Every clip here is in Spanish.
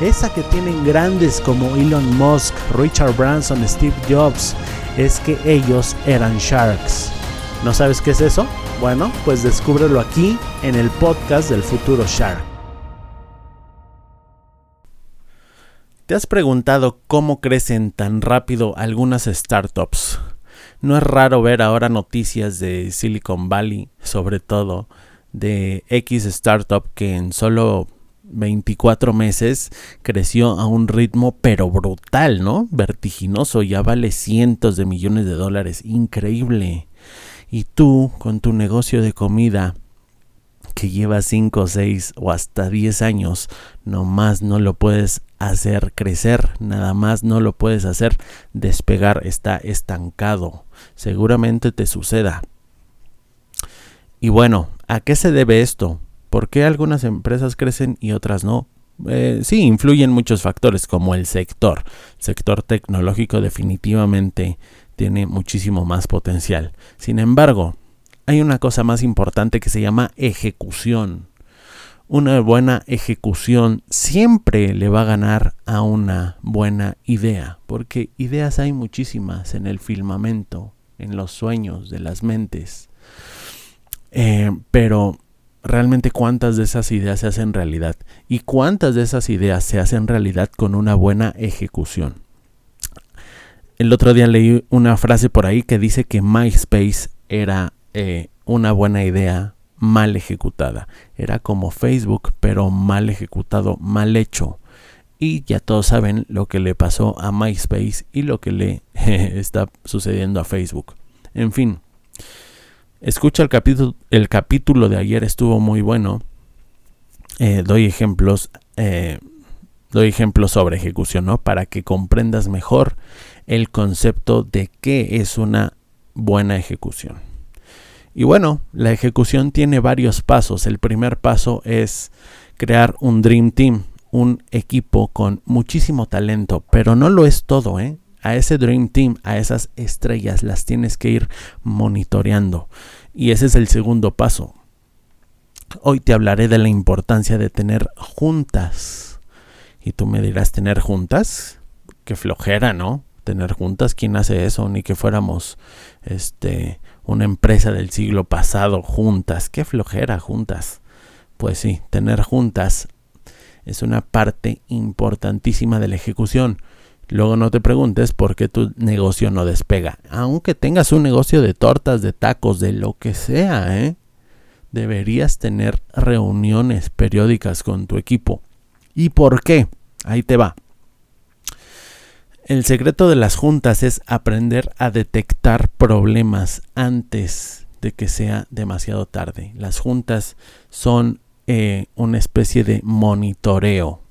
esa que tienen grandes como Elon Musk, Richard Branson, Steve Jobs, es que ellos eran sharks. ¿No sabes qué es eso? Bueno, pues descúbrelo aquí en el podcast del futuro Shark. ¿Te has preguntado cómo crecen tan rápido algunas startups? No es raro ver ahora noticias de Silicon Valley, sobre todo de X startup que en solo 24 meses creció a un ritmo pero brutal, ¿no? Vertiginoso, ya vale cientos de millones de dólares, increíble. Y tú, con tu negocio de comida, que lleva 5, 6 o hasta 10 años, nomás no lo puedes hacer crecer, nada más no lo puedes hacer despegar, está estancado. Seguramente te suceda. Y bueno, ¿a qué se debe esto? ¿Por qué algunas empresas crecen y otras no? Eh, sí, influyen muchos factores como el sector. El sector tecnológico definitivamente tiene muchísimo más potencial. Sin embargo, hay una cosa más importante que se llama ejecución. Una buena ejecución siempre le va a ganar a una buena idea, porque ideas hay muchísimas en el firmamento, en los sueños de las mentes. Eh, pero realmente cuántas de esas ideas se hacen realidad y cuántas de esas ideas se hacen realidad con una buena ejecución. El otro día leí una frase por ahí que dice que MySpace era eh, una buena idea mal ejecutada. Era como Facebook, pero mal ejecutado, mal hecho. Y ya todos saben lo que le pasó a MySpace y lo que le está sucediendo a Facebook. En fin, Escucha el capítulo, el capítulo de ayer, estuvo muy bueno. Eh, doy ejemplos, eh, doy ejemplos sobre ejecución, ¿no? Para que comprendas mejor el concepto de qué es una buena ejecución. Y bueno, la ejecución tiene varios pasos. El primer paso es crear un Dream Team, un equipo con muchísimo talento, pero no lo es todo, ¿eh? A ese Dream Team, a esas estrellas, las tienes que ir monitoreando. Y ese es el segundo paso. Hoy te hablaré de la importancia de tener juntas. Y tú me dirás, ¿tener juntas? Qué flojera, ¿no? Tener juntas, ¿quién hace eso? Ni que fuéramos este una empresa del siglo pasado juntas. Qué flojera juntas. Pues sí, tener juntas es una parte importantísima de la ejecución. Luego no te preguntes por qué tu negocio no despega. Aunque tengas un negocio de tortas, de tacos, de lo que sea, ¿eh? deberías tener reuniones periódicas con tu equipo. ¿Y por qué? Ahí te va. El secreto de las juntas es aprender a detectar problemas antes de que sea demasiado tarde. Las juntas son eh, una especie de monitoreo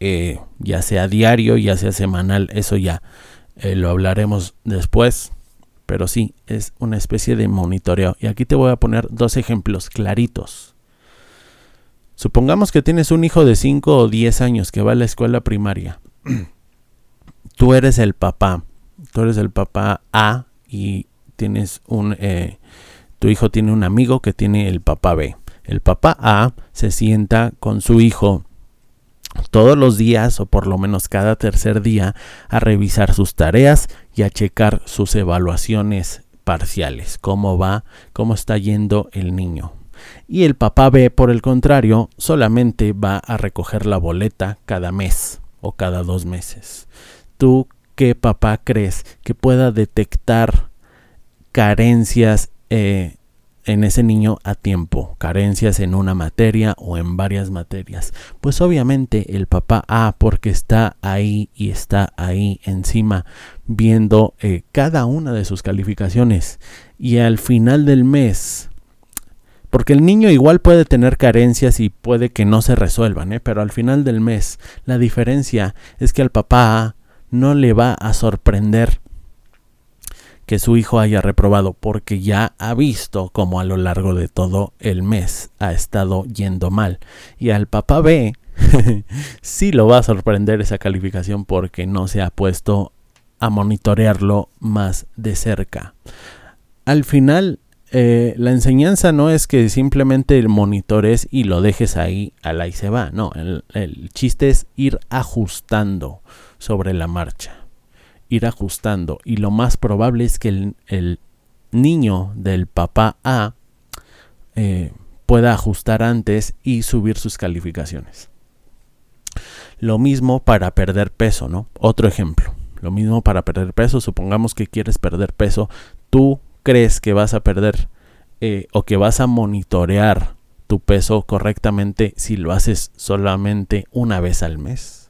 eh, ya sea diario, ya sea semanal, eso ya eh, lo hablaremos después. Pero sí, es una especie de monitoreo. Y aquí te voy a poner dos ejemplos claritos. Supongamos que tienes un hijo de 5 o 10 años que va a la escuela primaria. Tú eres el papá. Tú eres el papá A y tienes un... Eh, tu hijo tiene un amigo que tiene el papá B. El papá A se sienta con su hijo todos los días o por lo menos cada tercer día a revisar sus tareas y a checar sus evaluaciones parciales, cómo va, cómo está yendo el niño. Y el papá B, por el contrario, solamente va a recoger la boleta cada mes. o cada dos meses. ¿Tú qué papá crees que pueda detectar carencias eh, en ese niño a tiempo, carencias en una materia o en varias materias. Pues obviamente el papá A, porque está ahí y está ahí encima viendo eh, cada una de sus calificaciones y al final del mes, porque el niño igual puede tener carencias y puede que no se resuelvan, ¿eh? pero al final del mes la diferencia es que al papá A no le va a sorprender que su hijo haya reprobado porque ya ha visto cómo a lo largo de todo el mes ha estado yendo mal. Y al papá B sí lo va a sorprender esa calificación porque no se ha puesto a monitorearlo más de cerca. Al final, eh, la enseñanza no es que simplemente el monitores y lo dejes ahí, al ahí se va. No, el chiste es ir ajustando sobre la marcha ir ajustando y lo más probable es que el, niño del papá A eh, pueda ajustar antes y subir sus calificaciones. Lo mismo para perder peso, ¿no? Otro ejemplo. Lo mismo para perder peso. Supongamos que quieres perder peso. Tú crees que vas a perder eh, o que vas a monitorear tu peso correctamente si lo haces solamente una vez al mes.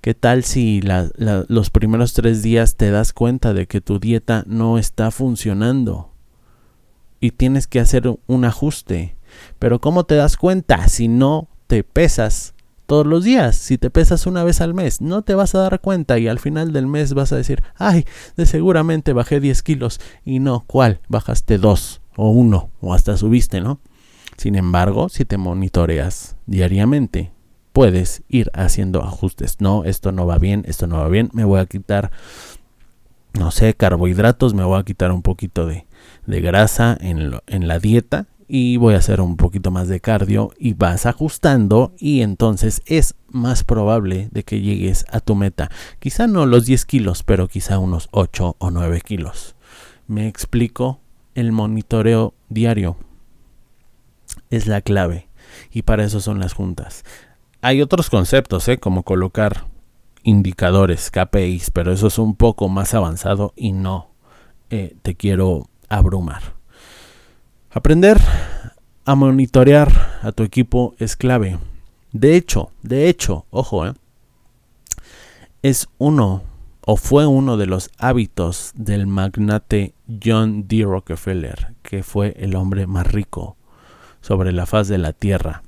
¿Qué tal si los primeros tres días te das cuenta de que tu dieta no está funcionando? Y tienes que hacer un ajuste. Pero ¿cómo te das cuenta si no te pesas todos los días? Si te pesas una vez al mes, no te vas a dar cuenta y al final del mes vas a decir, ay, de seguramente bajé 10 kilos. Y no, ¿cuál? Bajaste dos o uno o hasta subiste, ¿no? Sin embargo, si te monitoreas diariamente, puedes ir haciendo ajustes. No, esto no va bien, esto no va bien, me voy a quitar, no sé, carbohidratos, me voy a quitar un poquito de, grasa en, en la dieta y voy a hacer un poquito más de cardio y vas ajustando y entonces es más probable de que llegues a tu meta. Quizá no los 10 kilos, pero quizá unos 8 o 9 kilos. Me explico, el monitoreo diario es la clave y para eso son las juntas. Hay otros conceptos, ¿eh? como colocar indicadores, KPIs, pero eso es un poco más avanzado y no eh, te quiero abrumar. Aprender a monitorear a tu equipo es clave. De hecho, de hecho, ojo, ¿eh? es uno o fue uno de los hábitos del magnate John D. Rockefeller, que fue el hombre más rico sobre la faz de la tierra.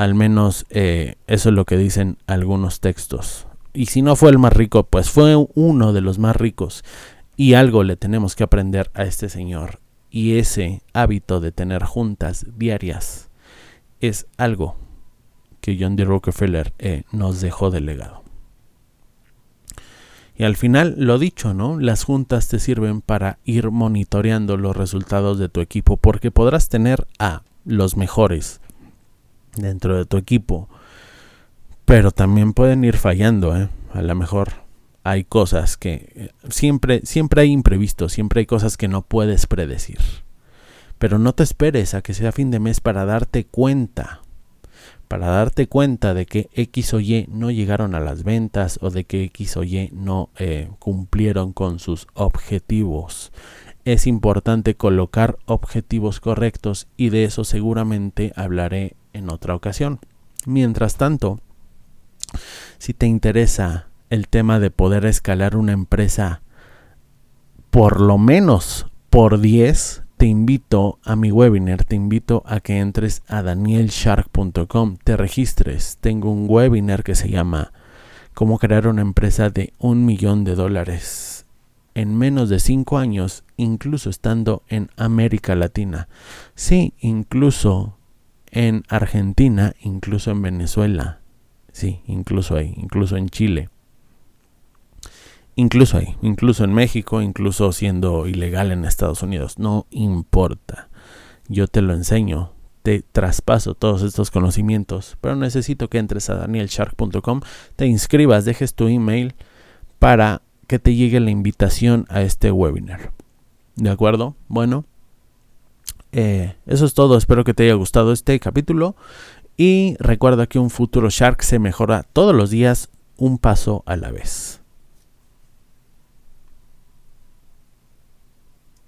Al menos eh, eso es lo que dicen algunos textos. Y si no fue el más rico, pues fue uno de los más ricos. Y algo le tenemos que aprender a este señor. Y ese hábito de tener juntas diarias es algo que John D. Rockefeller eh, nos dejó de legado. Y al final, lo dicho, ¿no? Las juntas te sirven para ir monitoreando los resultados de tu equipo porque podrás tener a los mejores dentro de tu equipo. Pero también pueden ir fallando, ¿eh? A lo mejor hay cosas que eh, siempre siempre hay imprevistos, siempre hay cosas que no puedes predecir. Pero no te esperes a que sea fin de mes para darte cuenta, para darte cuenta de que X o Y no llegaron a las ventas o de que X o Y no eh, cumplieron con sus objetivos. Es importante colocar objetivos correctos y de eso seguramente hablaré en otra ocasión. Mientras tanto, si te interesa el tema de poder escalar una empresa por lo menos por 10, te invito a mi webinar, te invito a que entres a danielshark.com, te registres. Tengo un webinar que se llama Cómo crear una empresa de un millón de dólares en menos de 5 años, incluso estando en América Latina. Sí, incluso en Argentina, incluso en Venezuela, sí, incluso ahí, incluso en Chile, incluso ahí, incluso en México, incluso siendo ilegal en Estados Unidos, no importa. Yo te lo enseño, te traspaso todos estos conocimientos, pero necesito que entres a danielshark.com, te inscribas, dejes tu email para que te llegue la invitación a este webinar. ¿De acuerdo? Bueno, eh, eso es todo. Espero que te haya gustado este capítulo. Y recuerda que un futuro Shark se mejora todos los días un paso a la vez.